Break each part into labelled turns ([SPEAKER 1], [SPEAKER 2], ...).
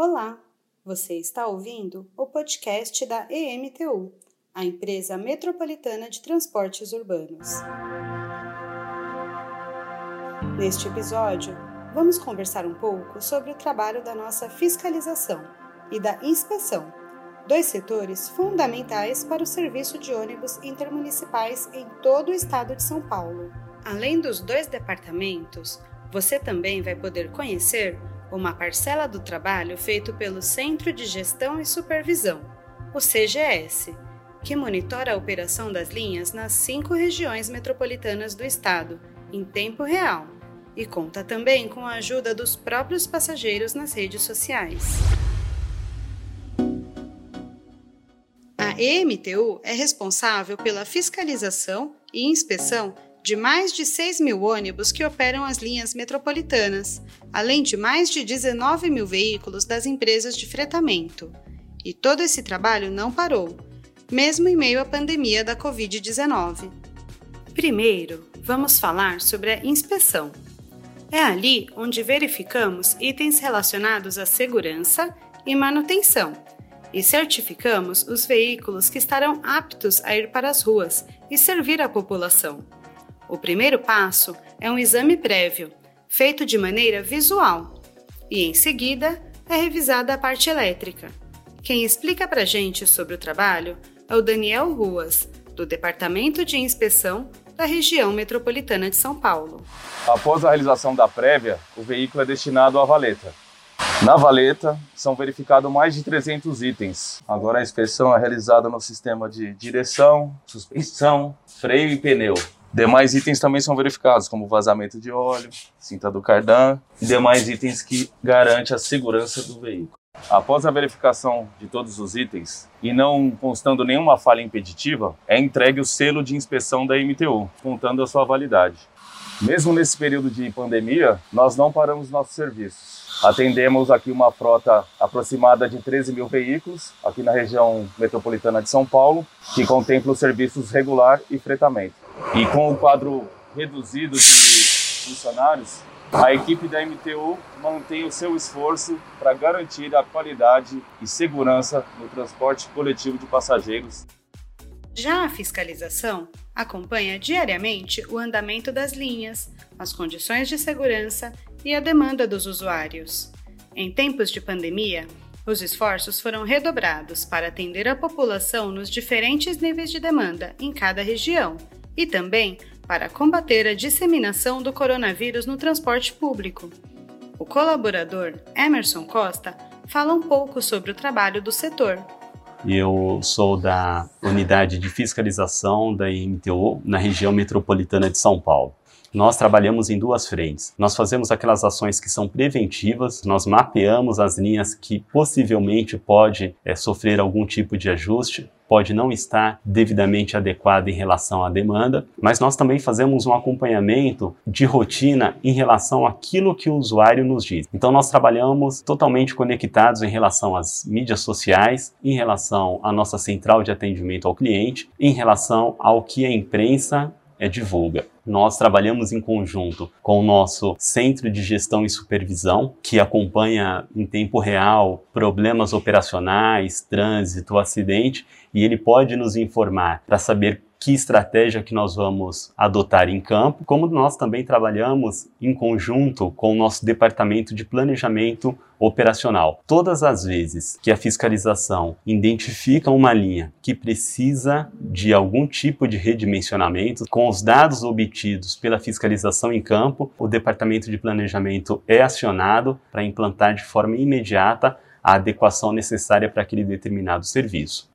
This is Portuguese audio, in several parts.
[SPEAKER 1] Olá, você está ouvindo o podcast da EMTU, a empresa metropolitana de transportes urbanos. Neste episódio, vamos conversar um pouco sobre o trabalho da nossa fiscalização e da inspeção, dois setores fundamentais para o serviço de ônibus intermunicipais em todo o estado de São Paulo. Além dos dois departamentos, você também vai poder conhecer uma parcela do trabalho feito pelo Centro de Gestão e Supervisão, o CGS, que monitora a operação das linhas nas cinco regiões metropolitanas do estado, em tempo real, e conta também com a ajuda dos próprios passageiros nas redes sociais. A EMTU é responsável pela fiscalização e inspeção de mais de 6 mil ônibus que operam as linhas metropolitanas, além de mais de 19 mil veículos das empresas de fretamento. E todo esse trabalho não parou, mesmo em meio à pandemia da Covid-19. Primeiro, vamos falar sobre a inspeção. É ali onde verificamos itens relacionados à segurança e manutenção e certificamos os veículos que estarão aptos a ir para as ruas e servir à população. O primeiro passo é um exame prévio, feito de maneira visual, e em seguida é revisada a parte elétrica. Quem explica para a gente sobre o trabalho é o Daniel Ruas, do Departamento de Inspeção da região metropolitana de São Paulo.
[SPEAKER 2] Após a realização da prévia, o veículo é destinado à valeta. Na valeta são verificados mais de 300 itens. Agora a inspeção é realizada no sistema de direção, suspensão, freio e pneu. Demais itens também são verificados, como vazamento de óleo, cinta do cardan e demais itens que garantem a segurança do veículo. Após a verificação de todos os itens e não constando nenhuma falha impeditiva, é entregue o selo de inspeção da MTU, contando a sua validade. Mesmo nesse período de pandemia, nós não paramos nossos serviços. Atendemos aqui uma frota aproximada de 13 mil veículos, aqui na região metropolitana de São Paulo, que contempla os serviços regular e fretamento. E com o quadro reduzido de funcionários, a equipe da MTU mantém o seu esforço para garantir a qualidade e segurança no transporte coletivo de passageiros.
[SPEAKER 1] Já a fiscalização acompanha diariamente o andamento das linhas, as condições de segurança e a demanda dos usuários. Em tempos de pandemia, os esforços foram redobrados para atender a população nos diferentes níveis de demanda em cada região e também para combater a disseminação do coronavírus no transporte público. O colaborador Emerson Costa fala um pouco sobre o trabalho do setor.
[SPEAKER 3] Eu sou da unidade de fiscalização da IMTU na região metropolitana de São Paulo. Nós trabalhamos em duas frentes. Nós fazemos aquelas ações que são preventivas, nós mapeamos as linhas que possivelmente pode é, sofrer algum tipo de ajuste, pode não estar devidamente adequada em relação à demanda, mas nós também fazemos um acompanhamento de rotina em relação àquilo que o usuário nos diz. Então nós trabalhamos totalmente conectados em relação às mídias sociais, em relação à nossa central de atendimento ao cliente, em relação ao que a imprensa é divulga. Nós trabalhamos em conjunto com o nosso Centro de Gestão e Supervisão, que acompanha em tempo real problemas operacionais, trânsito, acidente, e ele pode nos informar para saber que estratégia que nós vamos adotar em campo, como nós também trabalhamos em conjunto com o nosso departamento de planejamento operacional. Todas as vezes que a fiscalização identifica uma linha que precisa de algum tipo de redimensionamento, com os dados obtidos pela fiscalização em campo, o departamento de planejamento é acionado para implantar de forma imediata a adequação necessária para aquele determinado serviço.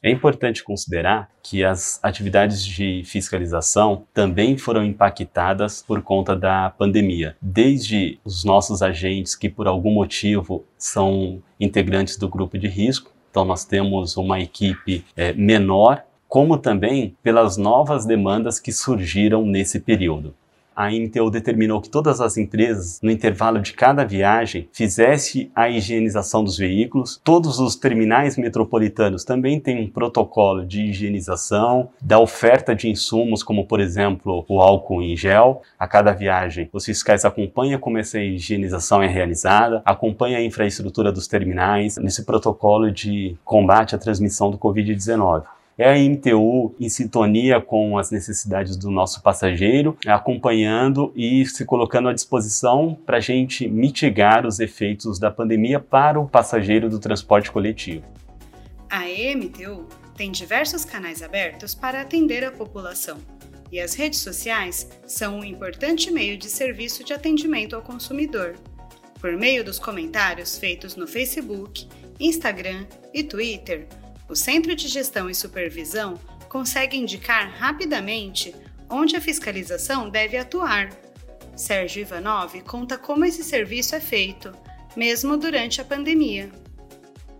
[SPEAKER 3] É importante considerar que as atividades de fiscalização também foram impactadas por conta da pandemia. Desde os nossos agentes que, por algum motivo, são integrantes do grupo de risco, então nós temos uma equipe é, menor, como também pelas novas demandas que surgiram nesse período. A MTU determinou que todas as empresas, no intervalo de cada viagem, fizesse a higienização dos veículos. Todos os terminais metropolitanos também têm um protocolo de higienização, da oferta de insumos, como por exemplo o álcool em gel. A cada viagem, os fiscais acompanham como essa higienização é realizada, acompanham a infraestrutura dos terminais nesse protocolo de combate à transmissão do Covid-19 é a MTU em sintonia com as necessidades do nosso passageiro, acompanhando e se colocando à disposição para a gente mitigar os efeitos da pandemia para o passageiro do transporte coletivo.
[SPEAKER 1] A EMTU tem diversos canais abertos para atender a população. E as redes sociais são um importante meio de serviço de atendimento ao consumidor. Por meio dos comentários feitos no Facebook, Instagram e Twitter, o Centro de Gestão e Supervisão consegue indicar rapidamente onde a fiscalização deve atuar. Sérgio Ivanov conta como esse serviço é feito, mesmo durante a pandemia.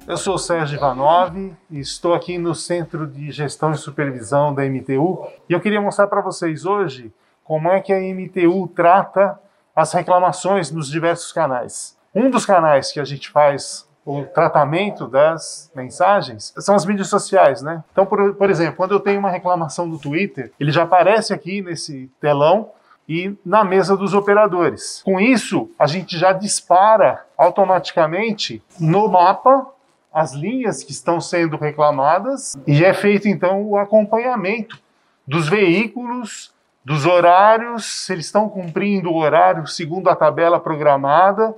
[SPEAKER 4] Eu sou Sérgio Ivanov e estou aqui no Centro de Gestão e Supervisão da MTU e eu queria mostrar para vocês hoje como é que a MTU trata as reclamações nos diversos canais. Um dos canais que a gente faz o tratamento das mensagens são as mídias sociais, né? Então, por, por exemplo, quando eu tenho uma reclamação no Twitter, ele já aparece aqui nesse telão e na mesa dos operadores. Com isso, a gente já dispara automaticamente no mapa as linhas que estão sendo reclamadas e é feito então o acompanhamento dos veículos, dos horários, se eles estão cumprindo o horário segundo a tabela programada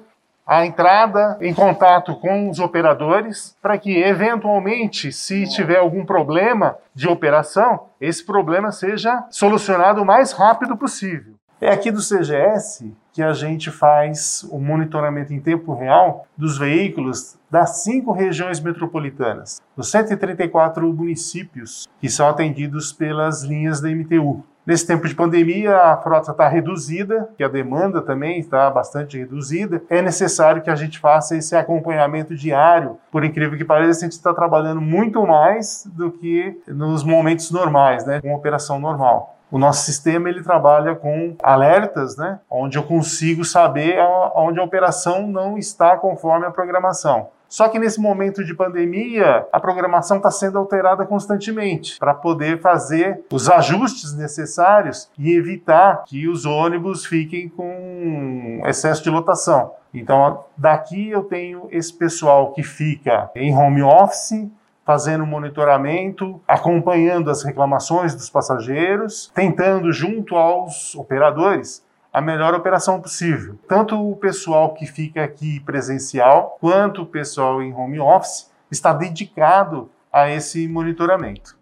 [SPEAKER 4] a entrada em contato com os operadores para que, eventualmente, se tiver algum problema de operação, esse problema seja solucionado o mais rápido possível. É aqui do CGS que a gente faz o monitoramento em tempo real dos veículos das cinco regiões metropolitanas, dos 134 municípios que são atendidos pelas linhas da MTU. Nesse tempo de pandemia, a frota está reduzida, que a demanda também está bastante reduzida. É necessário que a gente faça esse acompanhamento diário. Por incrível que pareça, a gente está trabalhando muito mais do que nos momentos normais, né, com operação normal. O nosso sistema ele trabalha com alertas, né, onde eu consigo saber onde a operação não está conforme a programação. Só que nesse momento de pandemia, a programação está sendo alterada constantemente para poder fazer os ajustes necessários e evitar que os ônibus fiquem com excesso de lotação. Então, daqui eu tenho esse pessoal que fica em home office, fazendo monitoramento, acompanhando as reclamações dos passageiros, tentando, junto aos operadores, a melhor operação possível. Tanto o pessoal que fica aqui presencial, quanto o pessoal em home office está dedicado a esse monitoramento.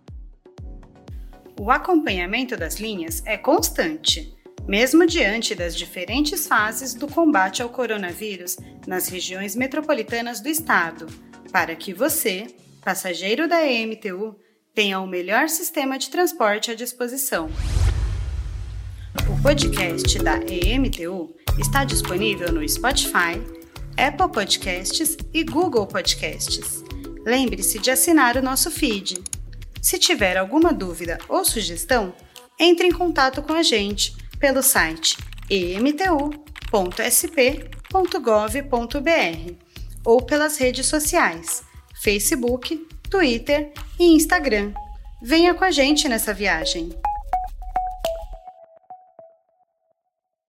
[SPEAKER 1] O acompanhamento das linhas é constante, mesmo diante das diferentes fases do combate ao coronavírus nas regiões metropolitanas do estado, para que você, passageiro da EMTU, tenha o melhor sistema de transporte à disposição. O podcast da EMTU está disponível no Spotify, Apple Podcasts e Google Podcasts. Lembre-se de assinar o nosso feed. Se tiver alguma dúvida ou sugestão, entre em contato com a gente pelo site emtu.sp.gov.br ou pelas redes sociais Facebook, Twitter e Instagram. Venha com a gente nessa viagem!